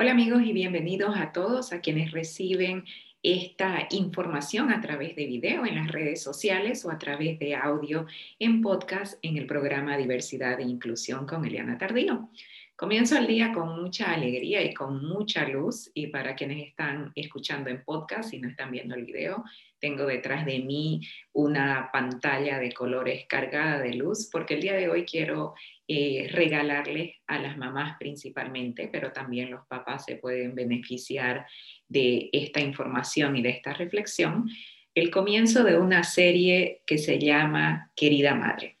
Hola amigos y bienvenidos a todos a quienes reciben esta información a través de video en las redes sociales o a través de audio en podcast en el programa Diversidad e Inclusión con Eliana Tardío. Comienzo el día con mucha alegría y con mucha luz y para quienes están escuchando en podcast y no están viendo el video, tengo detrás de mí una pantalla de colores cargada de luz porque el día de hoy quiero eh, regalarles a las mamás principalmente, pero también los papás se pueden beneficiar de esta información y de esta reflexión, el comienzo de una serie que se llama Querida Madre.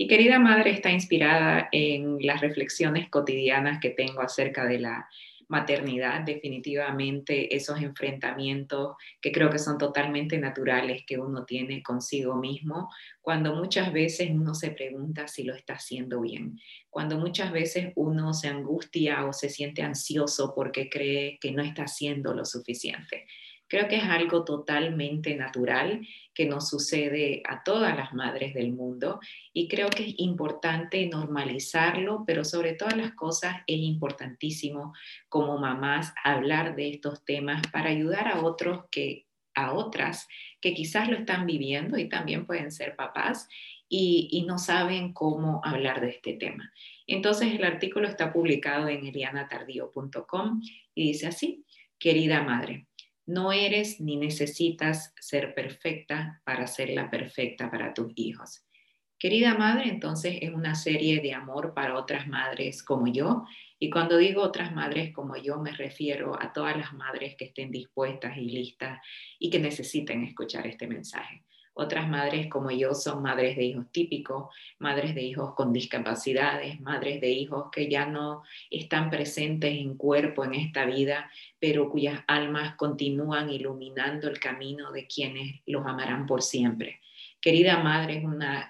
Y Querida Madre está inspirada en las reflexiones cotidianas que tengo acerca de la maternidad, definitivamente esos enfrentamientos que creo que son totalmente naturales que uno tiene consigo mismo, cuando muchas veces uno se pregunta si lo está haciendo bien, cuando muchas veces uno se angustia o se siente ansioso porque cree que no está haciendo lo suficiente. Creo que es algo totalmente natural que nos sucede a todas las madres del mundo y creo que es importante normalizarlo, pero sobre todas las cosas es importantísimo como mamás hablar de estos temas para ayudar a otros que a otras que quizás lo están viviendo y también pueden ser papás y, y, no saben cómo hablar de este tema. Entonces el artículo está publicado en elianatardío.com y dice así, querida madre, no eres ni necesitas ser perfecta para ser la perfecta para tus hijos. Querida madre, entonces es una serie de amor para otras madres como yo. Y cuando digo otras madres como yo, me refiero a todas las madres que estén dispuestas y listas y que necesiten escuchar este mensaje. Otras madres como yo son madres de hijos típicos, madres de hijos con discapacidades, madres de hijos que ya no están presentes en cuerpo en esta vida, pero cuyas almas continúan iluminando el camino de quienes los amarán por siempre. Querida Madre es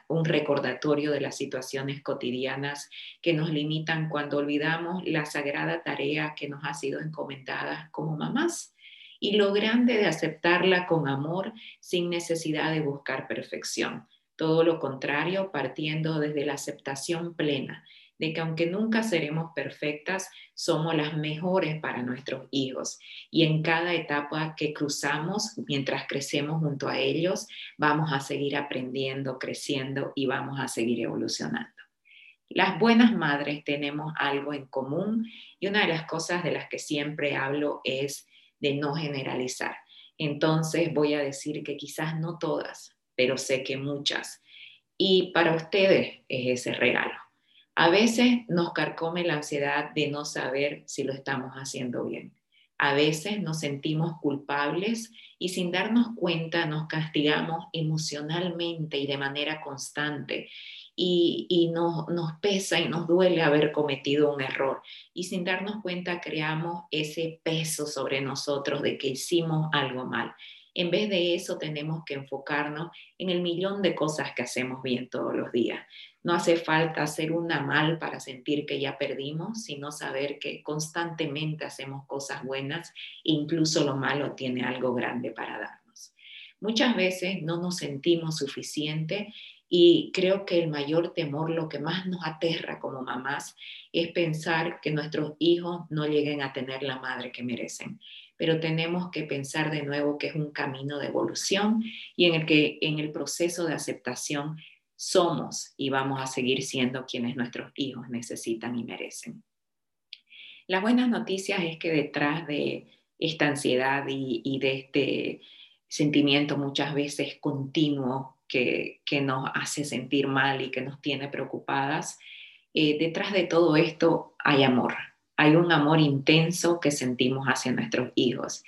un recordatorio de las situaciones cotidianas que nos limitan cuando olvidamos la sagrada tarea que nos ha sido encomendada como mamás y lo grande de aceptarla con amor sin necesidad de buscar perfección. Todo lo contrario, partiendo desde la aceptación plena de que aunque nunca seremos perfectas, somos las mejores para nuestros hijos. Y en cada etapa que cruzamos, mientras crecemos junto a ellos, vamos a seguir aprendiendo, creciendo y vamos a seguir evolucionando. Las buenas madres tenemos algo en común y una de las cosas de las que siempre hablo es de no generalizar. Entonces voy a decir que quizás no todas, pero sé que muchas. Y para ustedes es ese regalo. A veces nos carcome la ansiedad de no saber si lo estamos haciendo bien. A veces nos sentimos culpables y sin darnos cuenta nos castigamos emocionalmente y de manera constante y, nos, nos pesa y nos duele haber cometido un error. Y sin darnos cuenta creamos ese peso sobre nosotros de que hicimos algo mal. En vez de eso tenemos que enfocarnos en el millón de cosas que hacemos bien todos los días. No hace falta hacer una mal para sentir que ya perdimos, sino saber que constantemente hacemos cosas buenas e incluso lo malo tiene algo grande para darnos. Muchas veces no nos sentimos suficiente y creo que el mayor temor, lo que más nos aterra como mamás, es pensar que nuestros hijos no lleguen a tener la madre que merecen. Pero tenemos que pensar de nuevo que es un camino de evolución y en el que en el proceso de aceptación somos y vamos a seguir siendo quienes nuestros hijos necesitan y merecen. Las buenas noticias es que detrás de esta ansiedad y, de este sentimiento muchas veces continuo que, nos hace sentir mal y que nos tiene preocupadas, eh, detrás de todo esto hay amor, hay un amor intenso que sentimos hacia nuestros hijos.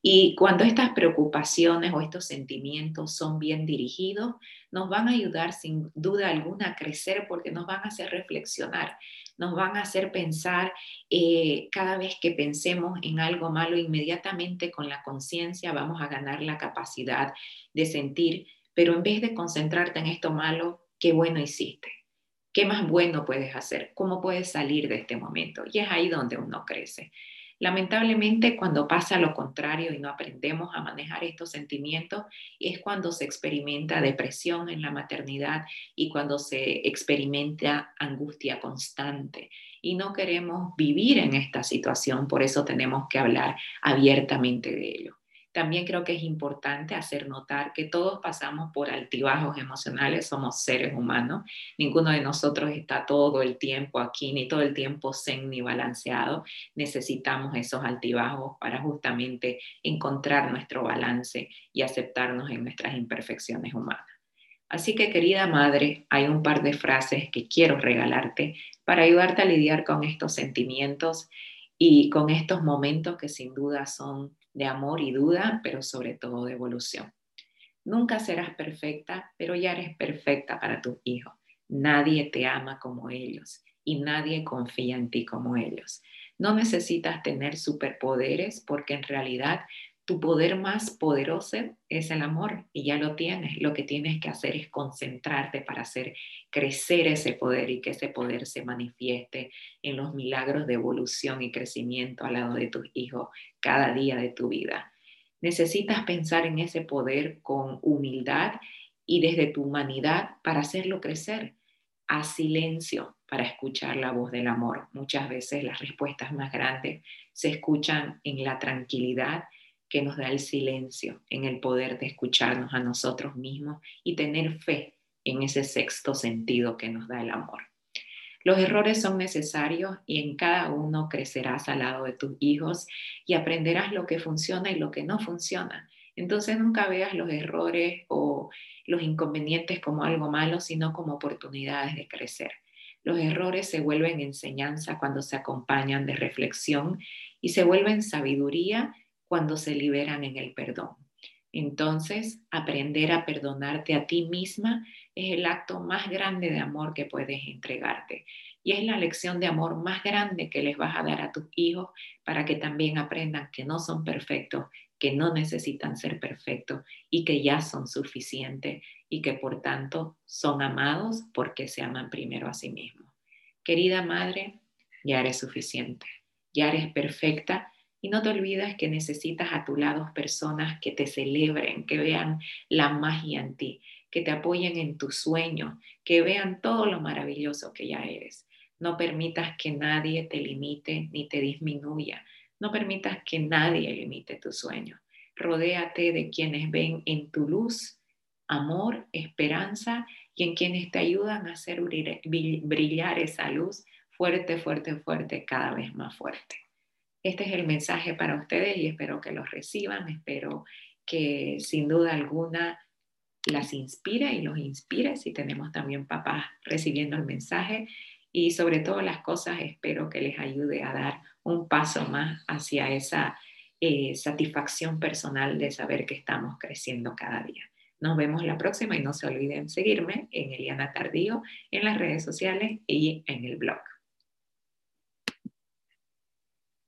Y cuando estas preocupaciones o estos sentimientos son bien dirigidos, nos van a ayudar sin duda alguna a crecer porque nos van a hacer reflexionar, nos van a hacer pensar eh, cada vez que pensemos en algo malo, inmediatamente con la conciencia vamos a ganar la capacidad de sentir pero en vez de concentrarte en esto malo, qué bueno hiciste, qué más bueno puedes hacer, cómo puedes salir de este momento. Y es ahí donde uno crece. Lamentablemente, cuando pasa lo contrario y no aprendemos a manejar estos sentimientos, es cuando se experimenta depresión en la maternidad y cuando se experimenta angustia constante. Y no queremos vivir en esta situación, por eso tenemos que hablar abiertamente de ello. También creo que es importante hacer notar que todos pasamos por altibajos emocionales, somos seres humanos, ninguno de nosotros está todo el tiempo aquí, ni todo el tiempo zen ni balanceado. Necesitamos esos altibajos para justamente encontrar nuestro balance y aceptarnos en nuestras imperfecciones humanas. Así que querida madre, hay un par de frases que quiero regalarte para ayudarte a lidiar con estos sentimientos y con estos momentos que sin duda son de amor y duda, pero sobre todo de evolución. Nunca serás perfecta, pero ya eres perfecta para tus hijos. Nadie te ama como ellos y nadie confía en ti como ellos. No necesitas tener superpoderes porque en realidad tu poder más poderoso es el amor y ya lo tienes. Lo que tienes que hacer es concentrarte para hacer crecer ese poder y que ese poder se manifieste en los milagros de evolución y crecimiento al lado de tus hijos cada día de tu vida. Necesitas pensar en ese poder con humildad y desde tu humanidad para hacerlo crecer. A silencio para escuchar la voz del amor. Muchas veces las respuestas más grandes se escuchan en la tranquilidad que nos da el silencio, en el poder de escucharnos a nosotros mismos y tener fe en ese sexto sentido que nos da el amor. Los errores son necesarios y en cada uno crecerás al lado de tus hijos y aprenderás lo que funciona y lo que no funciona. Entonces nunca veas los errores o los inconvenientes como algo malo, sino como oportunidades de crecer. Los errores se vuelven enseñanza cuando se acompañan de reflexión y se vuelven sabiduría cuando se liberan en el perdón. Entonces, aprender a perdonarte a ti misma es el acto más grande de amor que puedes entregarte. Y es la lección de amor más grande que les vas a dar a tus hijos para que también aprendan que no son perfectos, que no necesitan ser perfectos y que ya son suficientes y que por tanto son amados porque se aman primero a sí mismos. Querida madre, ya eres suficiente, ya eres perfecta y no te olvides que necesitas a tu lado personas que te celebren, que vean la magia en ti, que te apoyen en tus sueños, que vean todo lo maravilloso que ya eres. No permitas que nadie te limite ni te disminuya. No permitas que nadie limite tu sueño. Rodéate de quienes ven en tu luz amor, esperanza y en quienes te ayudan a hacer brillar esa luz fuerte, fuerte, fuerte, cada vez más fuerte. Este es el mensaje para ustedes y espero que los reciban, espero que sin duda alguna las inspire y los inspire si tenemos también papás recibiendo el mensaje y sobre todo las cosas espero que les ayude a dar un paso más hacia esa eh, satisfacción personal de saber que estamos creciendo cada día. Nos vemos la próxima y no se olviden seguirme en Eliana Tardío en las redes sociales y en el blog.